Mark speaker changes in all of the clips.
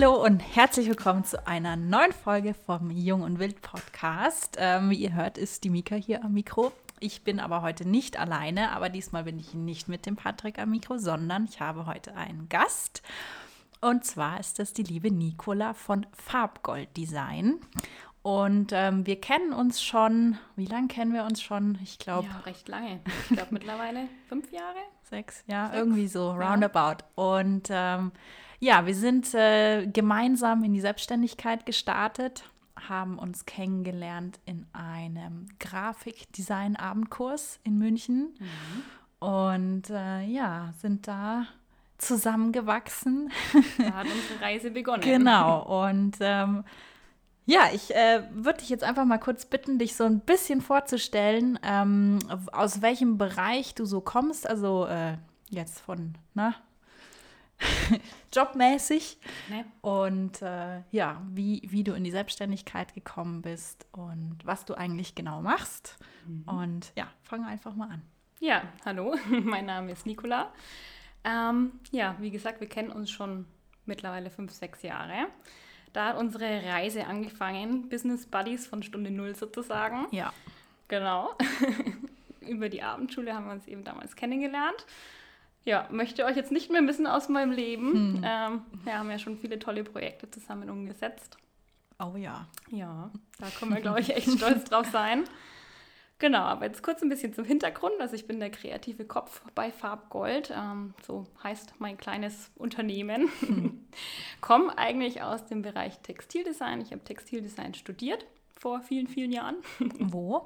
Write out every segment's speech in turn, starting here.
Speaker 1: Hallo und herzlich willkommen zu einer neuen Folge vom Jung und Wild Podcast. Ähm, wie ihr hört, ist die Mika hier am Mikro. Ich bin aber heute nicht alleine, aber diesmal bin ich nicht mit dem Patrick am Mikro, sondern ich habe heute einen Gast. Und zwar ist das die liebe Nicola von Farbgold Design. Und ähm, wir kennen uns schon, wie lange kennen wir uns schon? Ich glaube.
Speaker 2: Ja, recht lange. Ich glaube mittlerweile fünf Jahre.
Speaker 1: Sechs, ja, Sechs. irgendwie so, roundabout. Ja. Und ähm, ja, wir sind äh, gemeinsam in die Selbstständigkeit gestartet, haben uns kennengelernt in einem Grafikdesign-Abendkurs in München. Mhm. Und äh, ja, sind da zusammengewachsen.
Speaker 2: Da hat unsere Reise begonnen.
Speaker 1: genau. Und ähm, ja, ich äh, würde dich jetzt einfach mal kurz bitten, dich so ein bisschen vorzustellen, ähm, aus welchem Bereich du so kommst. Also äh, jetzt von, na, jobmäßig. Nee. Und äh, ja, wie, wie du in die Selbstständigkeit gekommen bist und was du eigentlich genau machst. Mhm. Und ja, fange einfach mal an.
Speaker 2: Ja, hallo, mein Name ist Nicola. Ähm, ja, wie gesagt, wir kennen uns schon mittlerweile fünf, sechs Jahre. Da hat unsere Reise angefangen, Business Buddies von Stunde Null sozusagen.
Speaker 1: Ja.
Speaker 2: Genau. Über die Abendschule haben wir uns eben damals kennengelernt. Ja, möchte euch jetzt nicht mehr wissen aus meinem Leben. Hm. Ähm, wir haben ja schon viele tolle Projekte zusammen umgesetzt.
Speaker 1: Oh ja.
Speaker 2: Ja, da können wir, glaube ich, echt stolz drauf sein. Genau, aber jetzt kurz ein bisschen zum Hintergrund. Also ich bin der kreative Kopf bei Farbgold. Ähm, so heißt mein kleines Unternehmen. Hm. Komme eigentlich aus dem Bereich Textildesign. Ich habe Textildesign studiert vor vielen, vielen Jahren.
Speaker 1: Wo?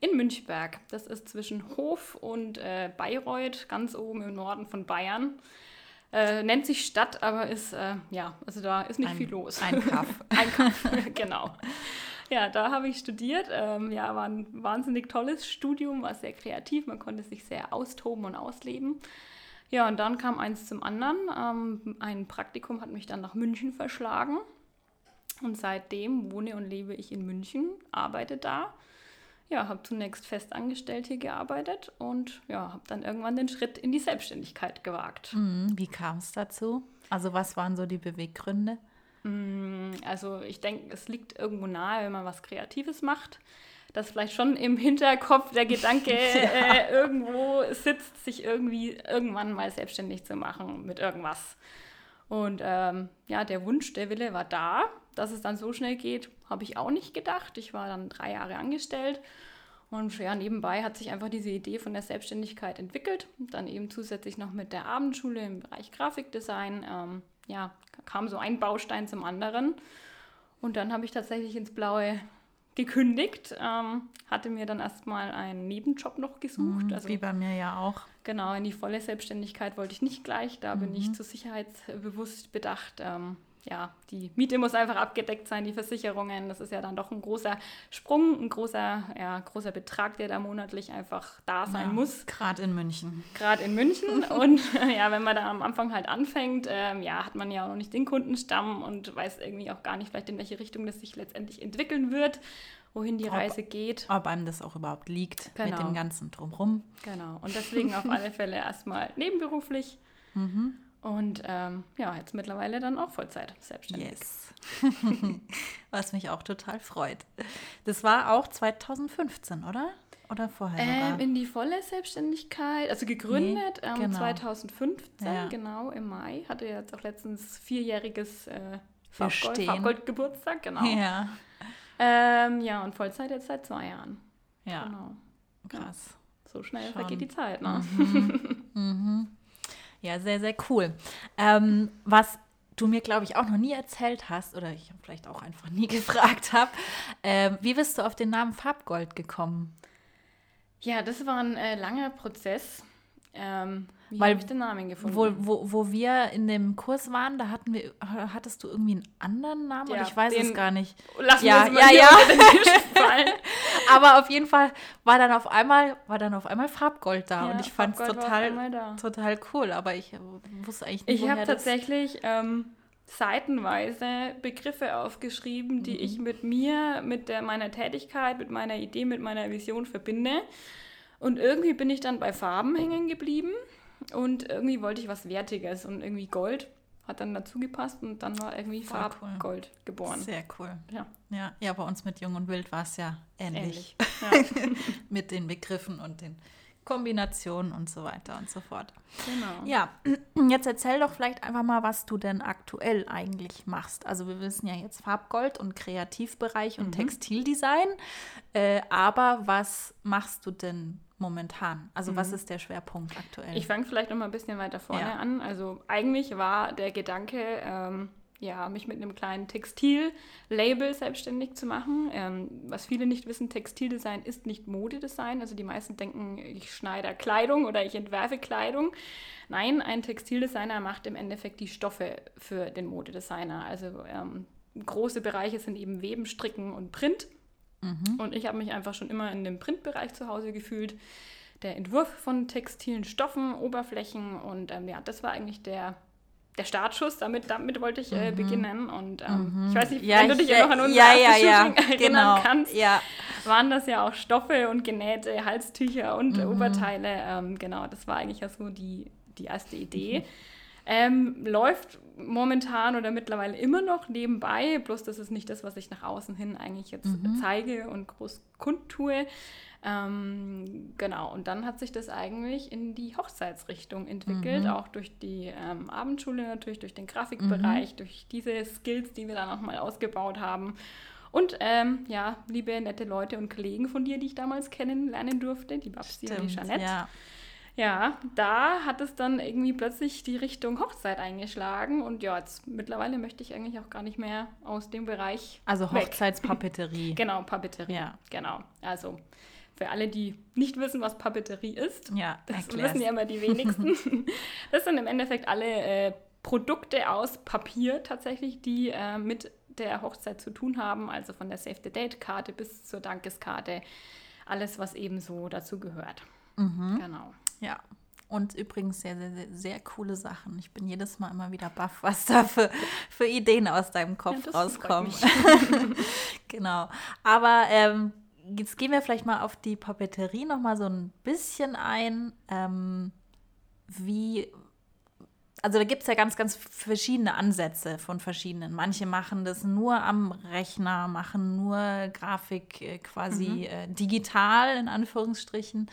Speaker 2: In Münchberg. Das ist zwischen Hof und äh, Bayreuth, ganz oben im Norden von Bayern. Äh, nennt sich Stadt, aber ist, äh, ja, also da ist nicht
Speaker 1: ein,
Speaker 2: viel los.
Speaker 1: Ein Kaff.
Speaker 2: ein Kaff, genau. Ja, da habe ich studiert. Ähm, ja, war ein wahnsinnig tolles Studium, war sehr kreativ. Man konnte sich sehr austoben und ausleben. Ja, und dann kam eins zum anderen. Ähm, ein Praktikum hat mich dann nach München verschlagen. Und seitdem wohne und lebe ich in München, arbeite da ja, habe zunächst festangestellt hier gearbeitet und ja, habe dann irgendwann den Schritt in die Selbstständigkeit gewagt.
Speaker 1: Mhm, wie kam es dazu? Also was waren so die Beweggründe?
Speaker 2: Mm, also ich denke, es liegt irgendwo nahe, wenn man was Kreatives macht, dass vielleicht schon im Hinterkopf der Gedanke ja. äh, irgendwo sitzt, sich irgendwie irgendwann mal selbstständig zu machen mit irgendwas. Und ähm, ja, der Wunsch, der Wille war da. Dass es dann so schnell geht, habe ich auch nicht gedacht. Ich war dann drei Jahre angestellt und ja, nebenbei hat sich einfach diese Idee von der Selbstständigkeit entwickelt. Dann eben zusätzlich noch mit der Abendschule im Bereich Grafikdesign. Ähm, ja, kam so ein Baustein zum anderen. Und dann habe ich tatsächlich ins Blaue gekündigt, ähm, hatte mir dann erstmal einen Nebenjob noch gesucht.
Speaker 1: Mhm, also, wie bei mir ja auch.
Speaker 2: Genau, in die volle Selbstständigkeit wollte ich nicht gleich. Da mhm. bin ich mhm. zu sicherheitsbewusst bedacht. Ähm, ja, die Miete muss einfach abgedeckt sein, die Versicherungen. Das ist ja dann doch ein großer Sprung, ein großer, ja, großer Betrag, der da monatlich einfach da sein ja, muss.
Speaker 1: Gerade in München.
Speaker 2: Gerade in München. und ja, wenn man da am Anfang halt anfängt, ähm, ja, hat man ja auch noch nicht den Kundenstamm und weiß irgendwie auch gar nicht vielleicht, in welche Richtung das sich letztendlich entwickeln wird, wohin die ob, Reise geht.
Speaker 1: Ob einem das auch überhaupt liegt genau. mit dem ganzen Drumherum.
Speaker 2: Genau. Und deswegen auf alle Fälle erstmal nebenberuflich. Mhm. Und ähm, ja, jetzt mittlerweile dann auch Vollzeit selbstständig.
Speaker 1: Yes. Was mich auch total freut. Das war auch 2015, oder? Oder vorher?
Speaker 2: Ähm, in die volle Selbstständigkeit, also gegründet nee, genau. ähm, 2015, ja. genau, im Mai. Hatte jetzt auch letztens vierjähriges äh, Farbgold-Geburtstag, genau.
Speaker 1: Ja.
Speaker 2: Ähm, ja, und Vollzeit jetzt seit zwei Jahren.
Speaker 1: Ja. Genau. Krass.
Speaker 2: Ja. So schnell Schon. vergeht die Zeit, ne?
Speaker 1: Mhm. Ja, sehr, sehr cool. Ähm, was du mir, glaube ich, auch noch nie erzählt hast, oder ich vielleicht auch einfach nie gefragt habe, äh, wie bist du auf den Namen Farbgold gekommen?
Speaker 2: Ja, das war ein äh, langer Prozess. Ähm, wie habe ich den Namen gefunden?
Speaker 1: Wo, wo, wo wir in dem Kurs waren, da hatten wir, hattest du irgendwie einen anderen Namen? Ja, ich weiß es gar nicht.
Speaker 2: Lassen
Speaker 1: ja,
Speaker 2: wir mal ja,
Speaker 1: ja. Aber auf jeden Fall war dann auf einmal, war dann auf einmal Farbgold da ja, und ich fand es total, total cool. Aber ich wusste eigentlich
Speaker 2: nicht, Ich habe tatsächlich ähm, seitenweise Begriffe aufgeschrieben, die mhm. ich mit mir, mit der, meiner Tätigkeit, mit meiner Idee, mit meiner Vision verbinde. Und irgendwie bin ich dann bei Farben hängen geblieben und irgendwie wollte ich was Wertiges und irgendwie Gold hat dann dazu gepasst und dann war irgendwie
Speaker 1: Voll
Speaker 2: Farbgold geboren.
Speaker 1: Sehr cool.
Speaker 2: Ja.
Speaker 1: Ja, ja, bei uns mit Jung und Wild war es ja ähnlich.
Speaker 2: Ähnlich. Ja,
Speaker 1: mit den Begriffen und den Kombinationen und so weiter und so fort.
Speaker 2: genau.
Speaker 1: Ja, jetzt erzähl doch vielleicht einfach mal, was du denn aktuell eigentlich machst. Also wir wissen ja jetzt Farbgold und Kreativbereich und Textildesign, äh, aber was machst du denn momentan? Also was ist der Schwerpunkt aktuell?
Speaker 2: Ich fange vielleicht noch mal ein bisschen weiter vorne
Speaker 1: Ja.
Speaker 2: an. Also eigentlich war der Gedanke, ähm, ja, mich mit einem kleinen Textil-Label selbstständig zu machen. Ähm, was viele nicht wissen, Textildesign ist nicht Modedesign. Also die meisten denken, ich schneide Kleidung oder ich entwerfe Kleidung. Nein, ein Textildesigner macht im Endeffekt die Stoffe für den Modedesigner. Also ähm, große Bereiche sind eben Weben, Stricken und Print. Und ich habe mich einfach schon immer in dem Printbereich zu Hause gefühlt. Der Entwurf von textilen Stoffen, Oberflächen und ähm, ja, das war eigentlich der, der Startschuss. Damit, damit wollte ich äh, beginnen. Und ähm, ich weiß nicht, wenn du dich
Speaker 1: ich-
Speaker 2: ja noch an unser
Speaker 1: ja, ja, ja,
Speaker 2: erinnern
Speaker 1: genau,
Speaker 2: kannst,
Speaker 1: Ja,
Speaker 2: waren das ja auch Stoffe und genähte Halstücher und
Speaker 1: Mhm.
Speaker 2: Oberteile. Ähm, genau, das war eigentlich ja so die, die erste Idee.
Speaker 1: Mhm.
Speaker 2: Ähm, läuft momentan oder mittlerweile immer noch nebenbei, bloß das ist nicht das, was ich nach außen hin eigentlich jetzt
Speaker 1: Mhm.
Speaker 2: zeige und groß kundtue. Ähm, genau, und dann hat sich das eigentlich in die Hochzeitsrichtung entwickelt,
Speaker 1: Mhm.
Speaker 2: auch durch die ähm, Abendschule natürlich, durch den Grafikbereich, durch diese Skills, die wir dann nochmal ausgebaut haben. Und ähm, ja, liebe nette Leute und Kollegen von dir, die ich damals kennenlernen durfte, die Babsi und die
Speaker 1: stimmt.
Speaker 2: Jeanette.
Speaker 1: Ja.
Speaker 2: Ja, da hat es dann irgendwie plötzlich die Richtung Hochzeit eingeschlagen. Und ja, jetzt mittlerweile möchte ich eigentlich auch gar nicht mehr aus dem Bereich.
Speaker 1: Also. Hochzeitspapeterie.
Speaker 2: Genau, Papeterie.
Speaker 1: Ja.
Speaker 2: Genau. Also für alle, die nicht wissen, was Papeterie ist,
Speaker 1: Ja,
Speaker 2: das
Speaker 1: erklär's.
Speaker 2: wissen ja immer die wenigsten. das sind im Endeffekt alle äh, Produkte aus Papier tatsächlich, die äh, mit der Hochzeit zu tun haben. Also von der Save the Date-Karte bis zur Dankeskarte. Alles, was eben so dazu gehört.
Speaker 1: Mhm.
Speaker 2: Genau.
Speaker 1: Ja. Und übrigens sehr, sehr, sehr, sehr coole Sachen. Ich bin jedes Mal immer wieder baff, was da für, für Ideen aus deinem Kopf
Speaker 2: Ja,
Speaker 1: rauskommen. genau. Aber ähm, jetzt gehen wir vielleicht mal auf die Papeterie noch mal so ein bisschen ein. Ähm, wie, also da gibt es ja ganz, ganz verschiedene Ansätze von verschiedenen. Manche machen das nur am Rechner, machen nur Grafik äh, quasi äh, digital in Anführungsstrichen.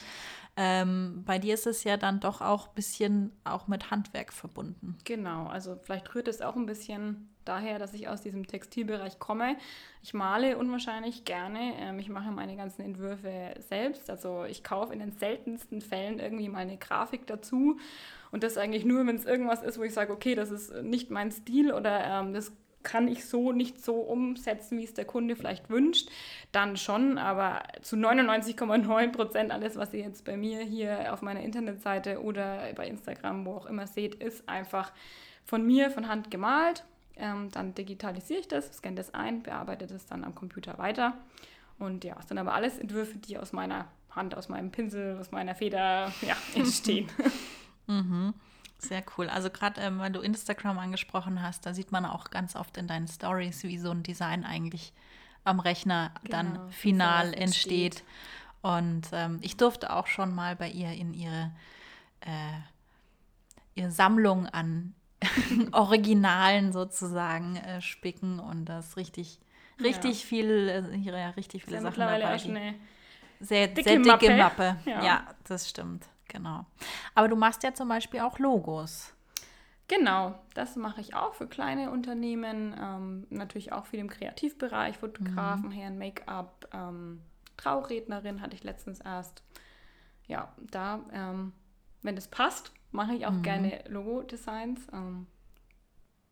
Speaker 1: Ähm, bei dir ist es ja dann doch auch ein bisschen auch mit Handwerk verbunden.
Speaker 2: Genau, also vielleicht rührt es auch ein bisschen daher, dass ich aus diesem Textilbereich komme. Ich male unwahrscheinlich gerne. Ähm, ich mache meine ganzen Entwürfe selbst. Also ich kaufe in den seltensten Fällen irgendwie mal eine Grafik dazu. Und das eigentlich nur, wenn es irgendwas ist, wo ich sage, okay, das ist nicht mein Stil oder ähm, das kann ich so nicht so umsetzen, wie es der Kunde vielleicht wünscht, dann schon, aber zu 99,9 Prozent alles, was ihr jetzt bei mir hier auf meiner Internetseite oder bei Instagram, wo auch immer seht, ist einfach von mir von Hand gemalt. Ähm, dann digitalisiere ich das, scanne das ein, bearbeite das dann am Computer weiter. Und ja, es sind aber alles Entwürfe, die aus meiner Hand, aus meinem Pinsel, aus meiner Feder ja, entstehen.
Speaker 1: Mhm. Sehr cool. Also gerade, ähm, weil du Instagram angesprochen hast, da sieht man auch ganz oft in deinen Stories, wie so ein Design eigentlich am Rechner
Speaker 2: Genau,
Speaker 1: dann final entsteht.
Speaker 2: entsteht.
Speaker 1: Und ähm, ich durfte auch schon mal bei ihr in ihre, äh, ihre Sammlung an Originalen sozusagen äh, spicken und das richtig, richtig viel, äh, ihre richtig viele
Speaker 2: ja
Speaker 1: Sachen dabei.
Speaker 2: eine
Speaker 1: sehr
Speaker 2: dicke
Speaker 1: sehr dicke
Speaker 2: Mappe.
Speaker 1: Mappe.
Speaker 2: Ja.
Speaker 1: Ja. das stimmt, genau. Aber du machst ja zum Beispiel auch Logos.
Speaker 2: Genau, das mache ich auch für kleine Unternehmen, ähm, natürlich auch viel im Kreativbereich, Fotografen, Herren, Make-up, ähm, Traurednerin hatte ich letztens erst. Ja, da, ähm, wenn das passt, mache ich auch gerne Logo-Designs. Ähm,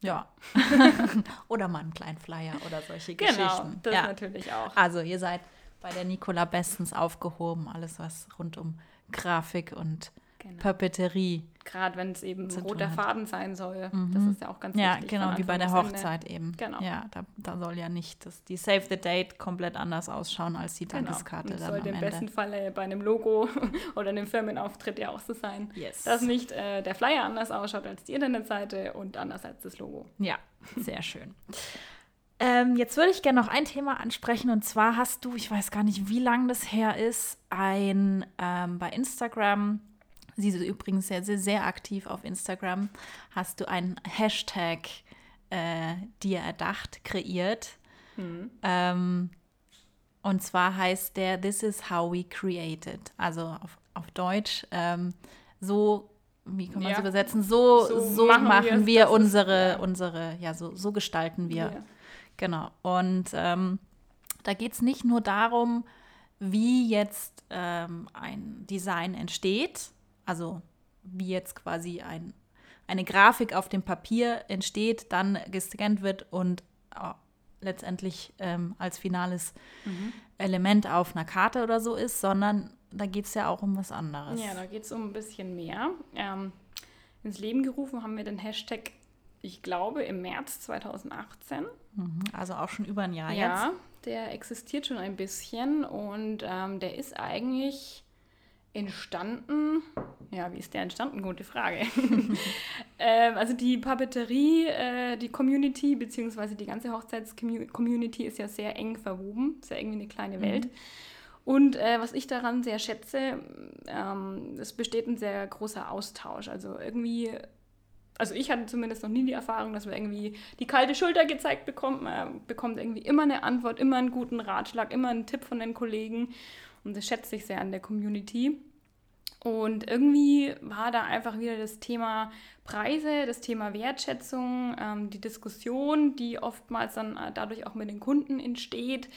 Speaker 1: Ja. oder mal einen kleinen Flyer oder solche
Speaker 2: genau,
Speaker 1: Geschichten.
Speaker 2: das
Speaker 1: ja.
Speaker 2: natürlich auch.
Speaker 1: Also ihr seid bei der Nicola bestens aufgehoben, alles was rund um Grafik und
Speaker 2: Genau.
Speaker 1: Papeterie.
Speaker 2: Gerade wenn es eben roter. Faden sein soll, das ist ja auch ganz
Speaker 1: Ja,
Speaker 2: wichtig.
Speaker 1: genau,
Speaker 2: von
Speaker 1: wie bei der
Speaker 2: bis Ende.
Speaker 1: Hochzeit eben.
Speaker 2: Genau.
Speaker 1: Ja, da, da soll ja nicht das, die Save the Date komplett anders ausschauen als die
Speaker 2: Genau.
Speaker 1: Dankeskarte
Speaker 2: Und
Speaker 1: dann
Speaker 2: sollte im besten Falle bei einem Logo oder einem Firmenauftritt ja auch so sein,
Speaker 1: Yes.
Speaker 2: dass nicht äh, der Flyer anders ausschaut als die Internetseite und anders als das Logo.
Speaker 1: Ja, sehr schön. Ähm, jetzt würde ich gerne noch ein Thema ansprechen und zwar hast du, ich weiß gar nicht, wie lange das her ist, ein ähm, bei Instagram Sie ist übrigens sehr, sehr, sehr aktiv auf Instagram. Hast du einen Hashtag äh, dir erdacht, kreiert? Mhm. Ähm, und zwar heißt der This is how we created. Also auf, auf Deutsch ähm, so, wie kann man es übersetzen? So, so, so machen, machen wir, unsere, ist, ja. unsere, ja, so, so gestalten wir. Ja. Genau. Und ähm, da geht es nicht nur darum, wie jetzt ähm, ein Design entsteht, also wie jetzt quasi ein, eine Grafik auf dem Papier entsteht, dann gescannt wird und oh, letztendlich ähm, als finales mhm. Element auf einer Karte oder so ist, sondern da geht es ja auch um was anderes.
Speaker 2: Ja, da geht es um ein bisschen mehr. Ähm, ins Leben gerufen haben wir den Hashtag, ich glaube, im März 2018.
Speaker 1: Mhm, also auch schon über ein Jahr
Speaker 2: ja,
Speaker 1: jetzt.
Speaker 2: Ja, der existiert schon ein bisschen und ähm, der ist eigentlich entstanden. Ja, wie ist der entstanden? Gute Frage. äh, also die Papeterie, äh, die Community, beziehungsweise die ganze Hochzeits-Community ist ja sehr eng verwoben. Ist ja irgendwie eine kleine Welt. Mhm. Und äh, was ich daran sehr schätze, ähm, es besteht ein sehr großer Austausch. Also irgendwie also ich hatte zumindest noch nie die Erfahrung, dass man irgendwie die kalte Schulter gezeigt bekommt. Man bekommt irgendwie immer eine Antwort, immer einen guten Ratschlag, immer einen Tipp von den Kollegen. Und das schätze ich sehr an der Community. Und irgendwie war da einfach wieder das Thema Preise, das Thema Wertschätzung, ähm, die Diskussion, die oftmals dann äh, dadurch auch mit den Kunden entsteht,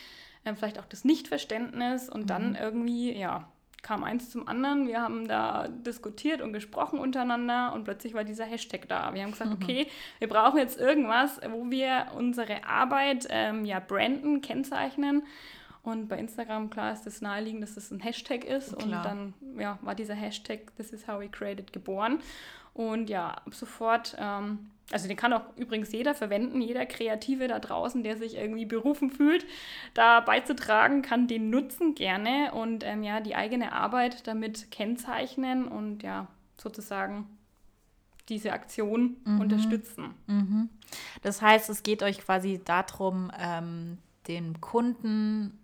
Speaker 2: äh, vielleicht auch das Nichtverständnis und mhm. dann irgendwie, ja, kam eins zum anderen. Wir haben da diskutiert und gesprochen untereinander und plötzlich war dieser Hashtag da. Wir haben gesagt, mhm. okay, wir brauchen jetzt irgendwas, wo wir unsere Arbeit ähm, ja branden, kennzeichnen. Und bei Instagram, klar, ist es naheliegend, dass es ein Hashtag ist. Klar. Und dann ja, war dieser Hashtag This is how we created geboren. Und ja, ab sofort ähm, also den kann auch übrigens jeder verwenden, jeder Kreative da draußen, der sich irgendwie berufen fühlt, da beizutragen, kann den nutzen gerne und ähm, ja, die eigene Arbeit damit kennzeichnen und ja, sozusagen diese Aktion mhm. unterstützen.
Speaker 1: Mhm. Das heißt, es geht euch quasi darum, ähm, den Kunden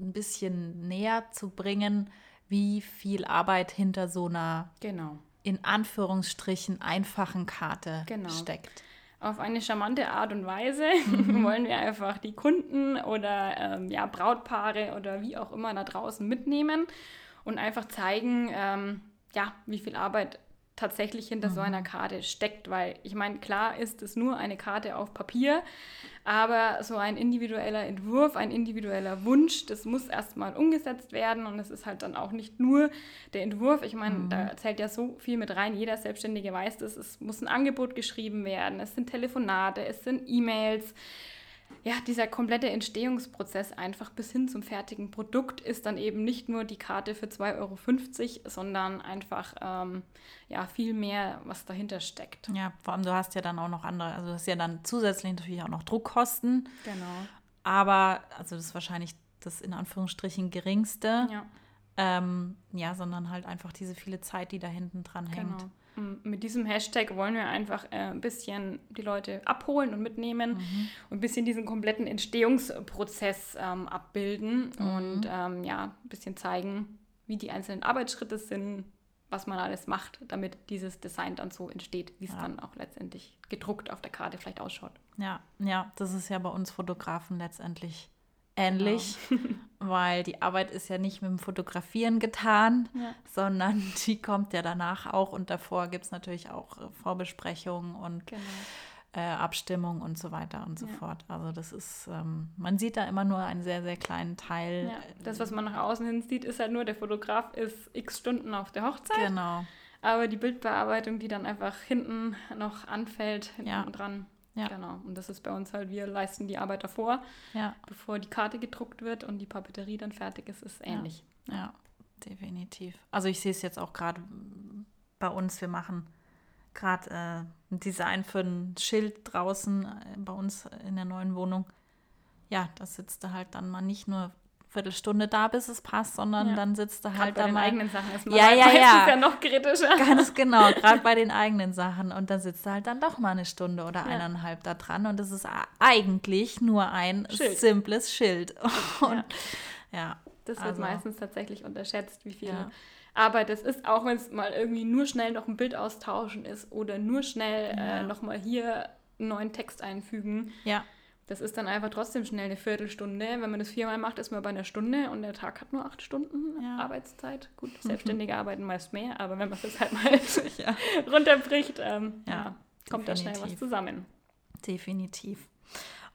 Speaker 1: ein bisschen näher zu bringen, wie viel Arbeit hinter so einer
Speaker 2: genau
Speaker 1: in Anführungsstrichen einfachen Karte genau. steckt.
Speaker 2: Auf eine charmante Art und Weise mhm. wollen wir einfach die Kunden oder ähm, ja, Brautpaare oder wie auch immer da draußen mitnehmen und einfach zeigen, ähm, ja, wie viel Arbeit tatsächlich hinter mhm. so einer Karte steckt, weil ich meine, klar ist es nur eine Karte auf Papier, aber so ein individueller Entwurf, ein individueller Wunsch, das muss erstmal umgesetzt werden und es ist halt dann auch nicht nur der Entwurf. Ich meine, mhm. da zählt ja so viel mit rein. Jeder Selbstständige weiß das. Es muss ein Angebot geschrieben werden, es sind Telefonate, es sind E-Mails ja, dieser komplette Entstehungsprozess einfach bis hin zum fertigen Produkt ist dann eben nicht nur die Karte für 2,50 Euro, sondern einfach ähm, ja, viel mehr, was dahinter steckt.
Speaker 1: Ja, vor allem du hast ja dann auch noch andere, also du hast ja dann zusätzlich natürlich auch noch Druckkosten.
Speaker 2: Genau.
Speaker 1: Aber, also das ist wahrscheinlich das in Anführungsstrichen geringste.
Speaker 2: Ja.
Speaker 1: Ähm, ja, sondern halt einfach diese viele Zeit, die da hinten dran hängt.
Speaker 2: Genau mit diesem Hashtag wollen wir einfach äh, ein bisschen die Leute abholen und mitnehmen mhm. und ein bisschen diesen kompletten Entstehungsprozess ähm, abbilden mhm. und ähm, ja, ein bisschen zeigen, wie die einzelnen Arbeitsschritte sind, was man alles macht, damit dieses Design dann so entsteht, wie es ja. dann auch letztendlich gedruckt auf der Karte vielleicht ausschaut.
Speaker 1: Ja, ja, das ist ja bei uns Fotografen letztendlich ähnlich, genau. weil die Arbeit ist ja nicht mit dem Fotografieren getan, ja. sondern die kommt ja danach auch und davor gibt es natürlich auch äh, Vorbesprechungen und genau. äh, Abstimmung und so weiter und so ja. fort. Also das ist, ähm, man sieht da immer nur einen sehr, sehr kleinen Teil.
Speaker 2: Ja. Das, was man nach außen hin sieht, ist halt nur, der Fotograf ist x Stunden auf der Hochzeit.
Speaker 1: Genau.
Speaker 2: Aber die Bildbearbeitung, die dann einfach hinten noch anfällt, hinten dran, ja. Genau. Und das ist bei uns halt, wir leisten die Arbeit davor,
Speaker 1: ja.
Speaker 2: bevor die Karte gedruckt wird und die Papeterie dann fertig ist, ist ähnlich.
Speaker 1: Ja, ja definitiv. Also ich sehe es jetzt auch gerade bei uns, wir machen gerade äh, ein Design für ein Schild draußen äh, bei uns in der neuen Wohnung. Ja, da sitzt du halt dann mal nicht nur Viertelstunde da, bis es passt, sondern ja. dann sitzt du halt
Speaker 2: da
Speaker 1: mal.
Speaker 2: eigenen Sachen
Speaker 1: erstmal. Ja, ja, ja.
Speaker 2: ist ja noch kritischer.
Speaker 1: Ganz genau, gerade bei den eigenen Sachen. Und dann sitzt du halt dann doch mal eine Stunde oder ja. eineinhalb da dran. Und es ist eigentlich nur ein Schild. simples Schild. Und,
Speaker 2: ja. ja. Das wird also. meistens tatsächlich unterschätzt, wie viel Aber das ist auch, wenn es mal irgendwie nur schnell noch ein Bild austauschen ist oder nur schnell
Speaker 1: Ja.
Speaker 2: äh, nochmal hier einen neuen Text einfügen.
Speaker 1: Ja.
Speaker 2: Das ist dann einfach trotzdem schnell eine Viertelstunde. Wenn man das viermal macht, ist man bei einer Stunde und der Tag hat nur acht Stunden
Speaker 1: Ja.
Speaker 2: Arbeitszeit. Gut, Selbstständige arbeiten meist mehr, aber wenn man das halt mal
Speaker 1: ja.
Speaker 2: runterbricht, ähm,
Speaker 1: Ja,
Speaker 2: kommt da schnell was zusammen.
Speaker 1: Definitiv.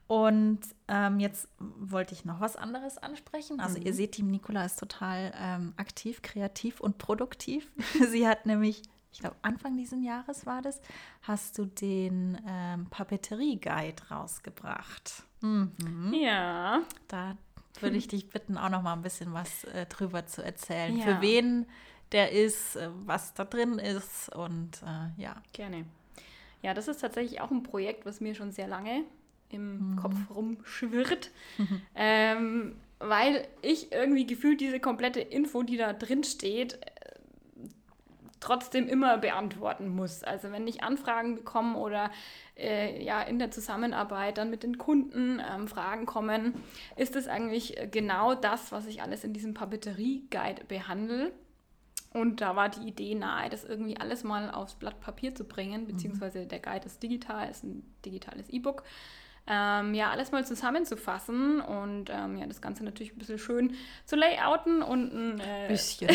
Speaker 1: Und ähm, jetzt wollte ich noch was anderes ansprechen. Also
Speaker 2: Mhm.
Speaker 1: ihr seht, Team Nicola ist total ähm, aktiv, kreativ und produktiv. Sie hat nämlich, ich glaube Anfang dieses Jahres war das, hast du den ähm, Papeterie-Guide rausgebracht. Mhm.
Speaker 2: Ja.
Speaker 1: Da würde ich dich bitten, auch noch mal ein bisschen was äh, drüber zu erzählen.
Speaker 2: Ja.
Speaker 1: Für wen der ist, äh, was da drin ist und äh, ja.
Speaker 2: Gerne. Ja, das ist tatsächlich auch ein Projekt, was mir schon sehr lange im Kopf rumschwirrt, ähm, weil ich irgendwie gefühlt diese komplette Info, die da drin steht, trotzdem immer beantworten muss. Also wenn ich Anfragen bekomme oder äh, ja in der Zusammenarbeit dann mit den Kunden ähm, Fragen kommen, ist es eigentlich äh, genau das, was ich alles in diesem Papeterie-Guide behandle. Und da war die Idee nahe, das irgendwie alles mal aufs Blatt Papier zu bringen, beziehungsweise der Guide ist digital, ist ein digitales E-Book. Ähm, ja, alles mal zusammenzufassen und ähm, ja, das Ganze natürlich ein bisschen schön zu layouten und ein, äh,
Speaker 1: Bisschen.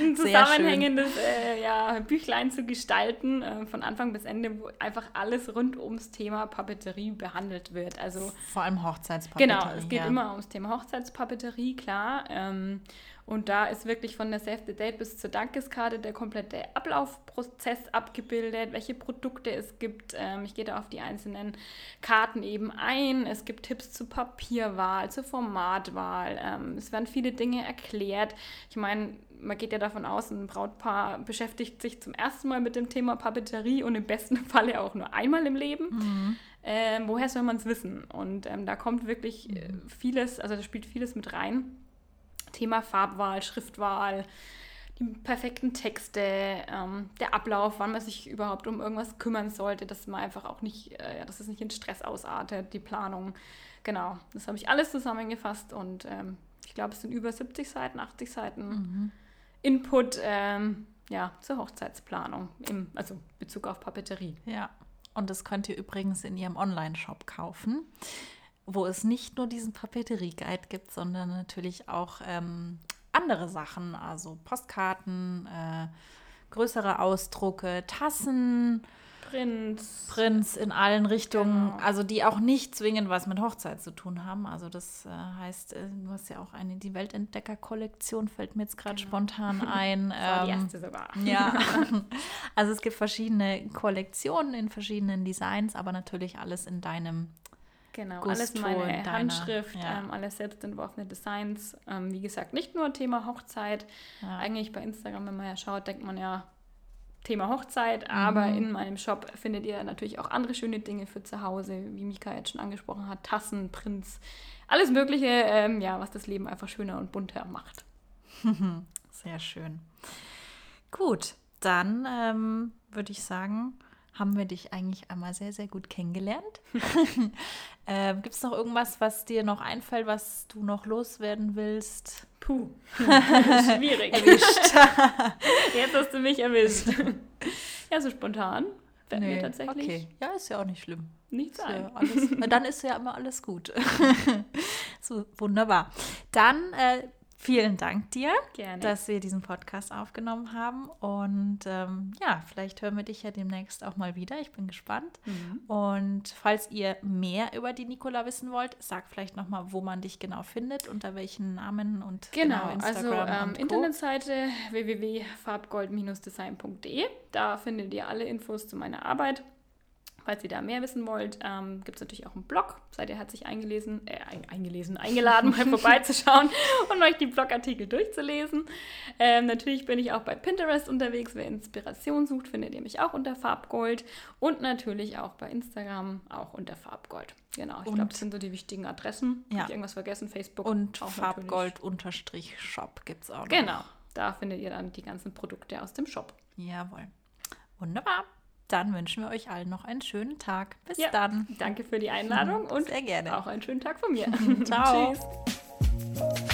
Speaker 2: ein zusammenhängendes äh, ja, Büchlein zu gestalten, äh, von Anfang bis Ende, wo einfach alles rund ums Thema Papeterie behandelt wird. Also
Speaker 1: Vor allem Hochzeitspapeterie.
Speaker 2: Genau, es geht
Speaker 1: ja.
Speaker 2: immer ums Thema Hochzeitspapeterie, klar. Ähm, und da ist wirklich von der Save the Date bis zur Dankeskarte der komplette Ablaufprozess abgebildet, welche Produkte es gibt. Ähm, ich gehe da auf die einzelnen Karten eben ein. Es gibt Tipps zur Papierwahl, zur Formatwahl. Ähm, es werden viele Dinge erklärt. Ich meine, man geht ja davon aus, ein Brautpaar beschäftigt sich zum ersten Mal mit dem Thema Papeterie und im besten Falle auch nur einmal im Leben. Ähm, woher soll man es wissen? Und ähm, da kommt wirklich äh, vieles, also da spielt vieles mit rein. Thema Farbwahl, Schriftwahl, die perfekten Texte, ähm, der Ablauf, wann man sich überhaupt um irgendwas kümmern sollte, dass man einfach auch nicht, äh, ja, dass es nicht in Stress ausartet, die Planung. Genau, das habe ich alles zusammengefasst und ähm, ich glaube, es sind über 70 Seiten, 80 Seiten Input ähm, ja, zur Hochzeitsplanung, im, also Bezug auf Papeterie.
Speaker 1: Ja, und das könnt ihr übrigens in ihrem Online-Shop kaufen, wo es nicht nur diesen Papeterie-Guide gibt, sondern natürlich auch ähm, andere Sachen, also Postkarten, äh, größere Ausdrucke, Tassen,
Speaker 2: Prinz.
Speaker 1: Prints in allen Richtungen,
Speaker 2: Genau.
Speaker 1: also die auch nicht zwingend was mit Hochzeit zu tun haben. Also das äh, heißt, äh, du hast ja auch eine, die Weltentdecker-Kollektion fällt mir jetzt gerade spontan ein.
Speaker 2: Das war die
Speaker 1: Ähm,
Speaker 2: erste sogar.
Speaker 1: ja, also es gibt verschiedene Kollektionen in verschiedenen Designs, aber natürlich alles in deinem.
Speaker 2: Genau,
Speaker 1: Gusto
Speaker 2: alles meine Handschrift,
Speaker 1: ja.
Speaker 2: ähm, alles selbst entworfene Designs. Ähm, wie gesagt, nicht nur Thema Hochzeit.
Speaker 1: Ja.
Speaker 2: Eigentlich bei Instagram, wenn man ja schaut, denkt man ja Thema Hochzeit, aber
Speaker 1: Mhm.
Speaker 2: in meinem Shop findet ihr natürlich auch andere schöne Dinge für zu Hause, wie Mika jetzt schon angesprochen hat, Tassen, Prints, alles Mögliche, ähm, ja, was das Leben einfach schöner und bunter macht.
Speaker 1: Sehr schön. Gut, dann ähm, würde ich sagen, haben wir dich eigentlich einmal sehr, sehr gut kennengelernt. ähm, Gibt es noch irgendwas, was dir noch einfällt, was du noch loswerden willst?
Speaker 2: Puh, schwierig.
Speaker 1: Erwischt.
Speaker 2: Jetzt hast du mich erwischt. ja, so spontan fällt mir
Speaker 1: Nee,
Speaker 2: tatsächlich
Speaker 1: Okay, ja, ist ja auch nicht schlimm.
Speaker 2: nichts
Speaker 1: ja alles, dann ist ja immer alles gut. so, wunderbar. Dann äh, vielen Dank dir,
Speaker 2: Gerne.
Speaker 1: dass wir diesen Podcast aufgenommen haben. Und ähm, ja, vielleicht hören wir dich ja demnächst auch mal wieder. Ich bin gespannt.
Speaker 2: Mhm.
Speaker 1: Und falls ihr mehr über die Nicola wissen wollt, sag vielleicht nochmal, wo man dich genau findet, unter welchen Namen und
Speaker 2: Genau, also ähm,
Speaker 1: und Co.
Speaker 2: Internetseite www.farbgold-design.de. Da findet ihr alle Infos zu meiner Arbeit. Falls ihr da mehr wissen wollt, ähm, gibt es natürlich auch einen Blog. Seid ihr herzlich eingelesen, äh, ein, eingelesen, eingeladen, mal vorbeizuschauen und euch die Blogartikel durchzulesen. Ähm, natürlich bin ich auch bei Pinterest unterwegs. Wer Inspiration sucht, findet ihr mich auch unter Farbgold. Und natürlich auch bei Instagram, auch unter Farbgold. Genau, ich glaube, das sind so die wichtigen Adressen.
Speaker 1: Ja.
Speaker 2: Hab ich irgendwas vergessen? Facebook
Speaker 1: Und. Farbgold-Shop gibt es auch noch.
Speaker 2: Genau, da findet ihr dann die ganzen Produkte aus dem Shop.
Speaker 1: Jawohl. Wunderbar dann wünschen wir euch allen noch einen schönen Tag. Bis
Speaker 2: ja,
Speaker 1: dann.
Speaker 2: Danke für die Einladung und
Speaker 1: sehr gerne.
Speaker 2: auch einen schönen Tag von mir.
Speaker 1: Ciao.
Speaker 2: Tschüss.